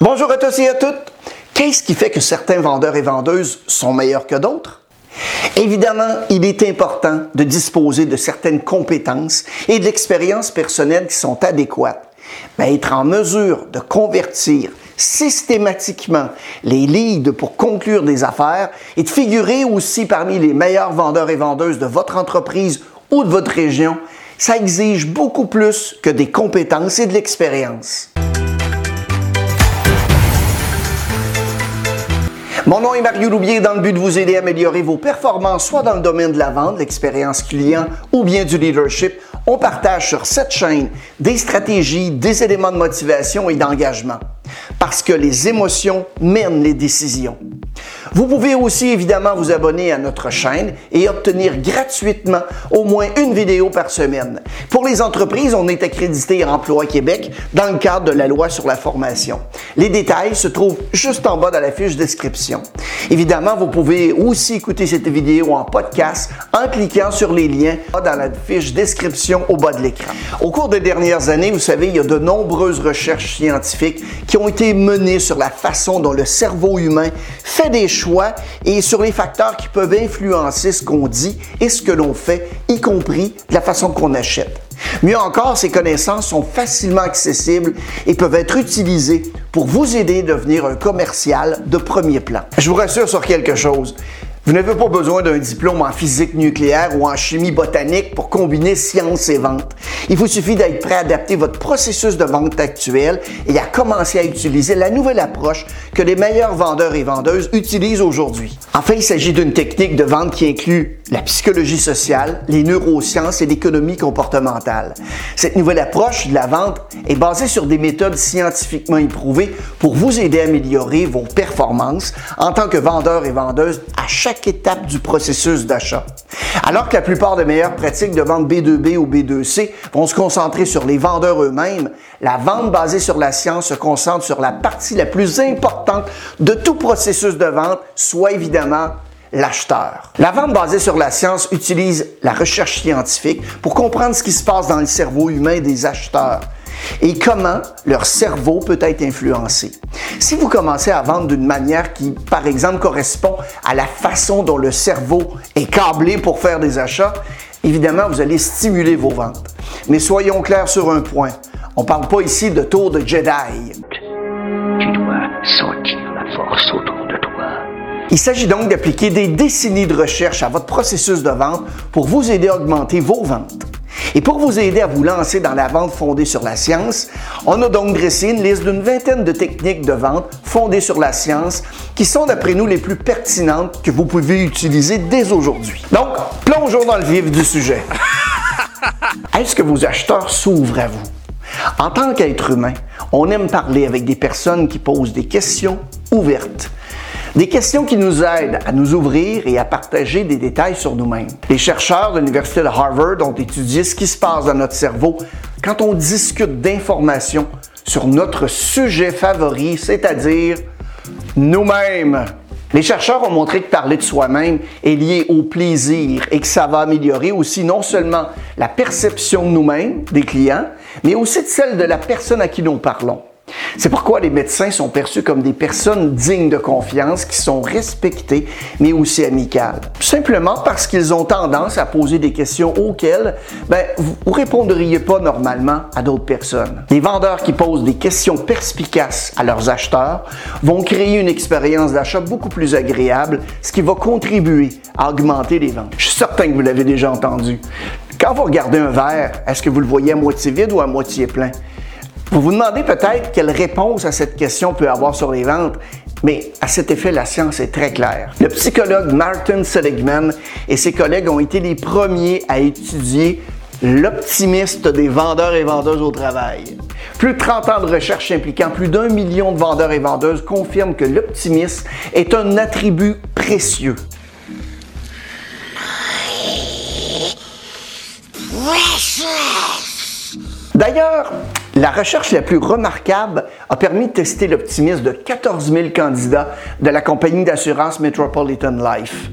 Bonjour à tous et à toutes. Qu'est-ce qui fait que certains vendeurs et vendeuses sont meilleurs que d'autres? Évidemment, il est important de disposer de certaines compétences et de l'expérience personnelle qui sont adéquates. Mais être en mesure de convertir systématiquement les leads pour conclure des affaires et de figurer aussi parmi les meilleurs vendeurs et vendeuses de votre entreprise ou de votre région, ça exige beaucoup plus que des compétences et de l'expérience. Mon nom est Mario Loubier dans le but de vous aider à améliorer vos performances, soit dans le domaine de la vente, l'expérience client ou bien du leadership. On partage sur cette chaîne des stratégies, des éléments de motivation et d'engagement. Parce que les émotions mènent les décisions. Vous pouvez aussi évidemment vous abonner à notre chaîne et obtenir gratuitement au moins une vidéo par semaine. Pour les entreprises, on est accrédité à Emploi Québec dans le cadre de la loi sur la formation. Les détails se trouvent juste en bas de la fiche description. Évidemment, vous pouvez aussi écouter cette vidéo en podcast en cliquant sur les liens dans la fiche description au bas de l'écran. Au cours des dernières années, vous savez, il y a de nombreuses recherches scientifiques qui ont été menées sur la façon dont le cerveau humain fait des et sur les facteurs qui peuvent influencer ce qu'on dit et ce que l'on fait, y compris la façon qu'on achète. Mieux encore, ces connaissances sont facilement accessibles et peuvent être utilisées pour vous aider à devenir un commercial de premier plan. Je vous rassure sur quelque chose. Vous n'avez pas besoin d'un diplôme en physique nucléaire ou en chimie botanique pour combiner science et vente. Il vous suffit d'être prêt à adapter votre processus de vente actuel et à commencer à utiliser la nouvelle approche que les meilleurs vendeurs et vendeuses utilisent aujourd'hui. Enfin, il s'agit d'une technique de vente qui inclut la psychologie sociale, les neurosciences et l'économie comportementale. Cette nouvelle approche de la vente est basée sur des méthodes scientifiquement éprouvées pour vous aider à améliorer vos performances en tant que vendeur et vendeuse à chaque étape du processus d'achat. Alors que la plupart des meilleures pratiques de vente B2B ou B2C vont se concentrer sur les vendeurs eux-mêmes, la vente basée sur la science se concentre sur la partie la plus importante de tout processus de vente, soit évidemment l'acheteur. La vente basée sur la science utilise la recherche scientifique pour comprendre ce qui se passe dans le cerveau humain des acheteurs et comment leur cerveau peut être influencé. Si vous commencez à vendre d'une manière qui, par exemple, correspond à la façon dont le cerveau est câblé pour faire des achats, évidemment, vous allez stimuler vos ventes. Mais soyons clairs sur un point. On ne parle pas ici de tour de Jedi. Tu dois sentir la force autour de toi. Il s'agit donc d'appliquer des décennies de recherche à votre processus de vente pour vous aider à augmenter vos ventes. Et pour vous aider à vous lancer dans la vente fondée sur la science, on a donc dressé une liste d'une vingtaine de techniques de vente fondées sur la science qui sont d'après nous les plus pertinentes que vous pouvez utiliser dès aujourd'hui. Donc, plongeons dans le vif du sujet. Est-ce que vos acheteurs s'ouvrent à vous? En tant qu'être humain, on aime parler avec des personnes qui posent des questions ouvertes des questions qui nous aident à nous ouvrir et à partager des détails sur nous-mêmes. Les chercheurs de l'Université de Harvard ont étudié ce qui se passe dans notre cerveau quand on discute d'informations sur notre sujet favori, c'est-à-dire nous-mêmes. Les chercheurs ont montré que parler de soi-même est lié au plaisir et que ça va améliorer aussi non seulement la perception de nous-mêmes, des clients, mais aussi de celle de la personne à qui nous parlons. C'est pourquoi les médecins sont perçus comme des personnes dignes de confiance, qui sont respectées, mais aussi amicales. Simplement parce qu'ils ont tendance à poser des questions auxquelles ben, vous ne répondriez pas normalement à d'autres personnes. Les vendeurs qui posent des questions perspicaces à leurs acheteurs vont créer une expérience d'achat beaucoup plus agréable, ce qui va contribuer à augmenter les ventes. Je suis certain que vous l'avez déjà entendu. Quand vous regardez un verre, est-ce que vous le voyez à moitié vide ou à moitié plein? Vous vous demandez peut-être quelle réponse à cette question peut avoir sur les ventes, mais à cet effet, la science est très claire. Le psychologue Martin Seligman et ses collègues ont été les premiers à étudier l'optimiste des vendeurs et vendeuses au travail. Plus de 30 ans de recherche impliquant plus d'un million de vendeurs et vendeuses confirment que l'optimisme est un attribut précieux. D'ailleurs, la recherche la plus remarquable a permis de tester l'optimisme de 14 000 candidats de la compagnie d'assurance Metropolitan Life.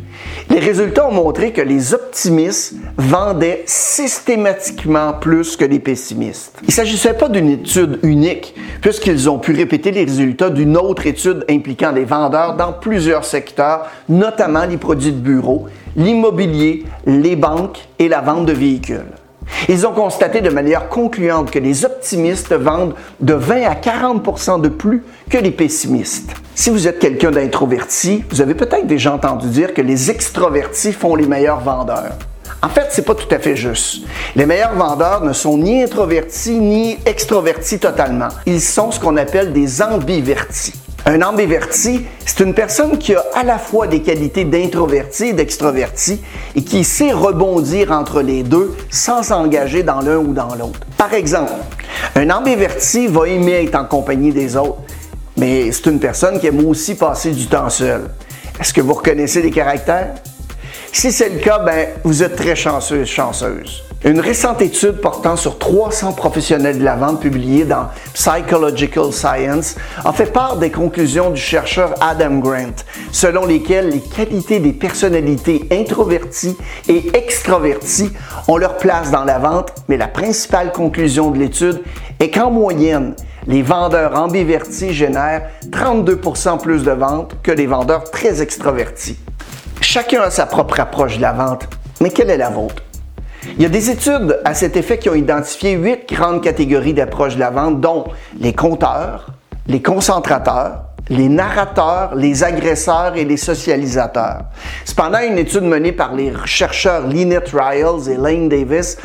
Les résultats ont montré que les optimistes vendaient systématiquement plus que les pessimistes. Il ne s'agissait pas d'une étude unique, puisqu'ils ont pu répéter les résultats d'une autre étude impliquant les vendeurs dans plusieurs secteurs, notamment les produits de bureau, l'immobilier, les banques et la vente de véhicules. Ils ont constaté de manière concluante que les optimistes vendent de 20 à 40% de plus que les pessimistes. Si vous êtes quelqu'un d'introverti, vous avez peut-être déjà entendu dire que les extrovertis font les meilleurs vendeurs. En fait, c'est pas tout à fait juste. Les meilleurs vendeurs ne sont ni introvertis ni extrovertis totalement. Ils sont ce qu'on appelle des ambivertis. Un ambiverti, c'est une personne qui a à la fois des qualités d'introverti et d'extroverti et qui sait rebondir entre les deux sans s'engager dans l'un ou dans l'autre. Par exemple, un ambiverti va aimer être en compagnie des autres, mais c'est une personne qui aime aussi passer du temps seul. Est-ce que vous reconnaissez les caractères? Si c'est le cas, ben, vous êtes très chanceuse, chanceuse. Une récente étude portant sur 300 professionnels de la vente publiée dans Psychological Science a fait part des conclusions du chercheur Adam Grant, selon lesquelles les qualités des personnalités introverties et extraverties ont leur place dans la vente, mais la principale conclusion de l'étude est qu'en moyenne, les vendeurs ambivertis génèrent 32% plus de ventes que les vendeurs très extravertis. Chacun a sa propre approche de la vente, mais quelle est la vôtre? Il y a des études à cet effet qui ont identifié huit grandes catégories d'approche de la vente, dont les compteurs, les concentrateurs, les narrateurs, les agresseurs et les socialisateurs. Cependant, une étude menée par les chercheurs Lynette Riles et Lane Davis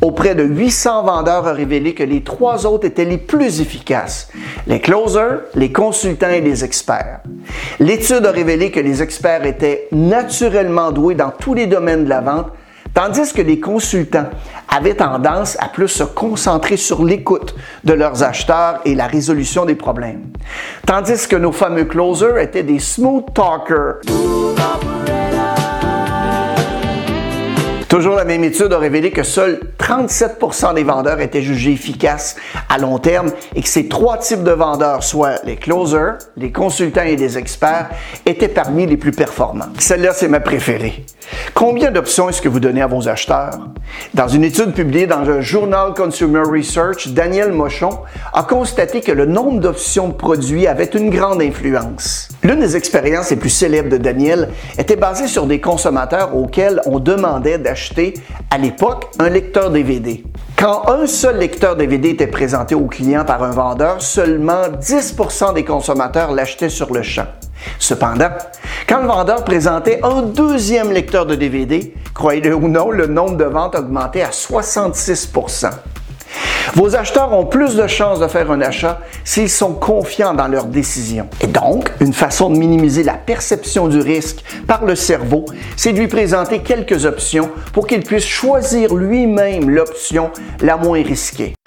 auprès de 800 vendeurs a révélé que les trois autres étaient les plus efficaces, les closers, les consultants et les experts. L'étude a révélé que les experts étaient naturellement doués dans tous les domaines de la vente, Tandis que les consultants avaient tendance à plus se concentrer sur l'écoute de leurs acheteurs et la résolution des problèmes. Tandis que nos fameux closers étaient des smooth talkers. Toujours la même étude a révélé que seuls 37% des vendeurs étaient jugés efficaces à long terme et que ces trois types de vendeurs, soit les closers, les consultants et les experts, étaient parmi les plus performants. Celle-là, c'est ma préférée. Combien d'options est-ce que vous donnez à vos acheteurs? Dans une étude publiée dans le journal Consumer Research, Daniel Mochon a constaté que le nombre d'options de produits avait une grande influence. L'une des expériences les plus célèbres de Daniel était basée sur des consommateurs auxquels on demandait d'acheter, à l'époque, un lecteur DVD. Quand un seul lecteur DVD était présenté au client par un vendeur, seulement 10% des consommateurs l'achetaient sur le champ. Cependant, quand le vendeur présentait un deuxième lecteur de DVD, croyez-le ou non, le nombre de ventes augmentait à 66 vos acheteurs ont plus de chances de faire un achat s'ils sont confiants dans leur décision. Et donc, une façon de minimiser la perception du risque par le cerveau, c'est de lui présenter quelques options pour qu'il puisse choisir lui-même l'option la moins risquée.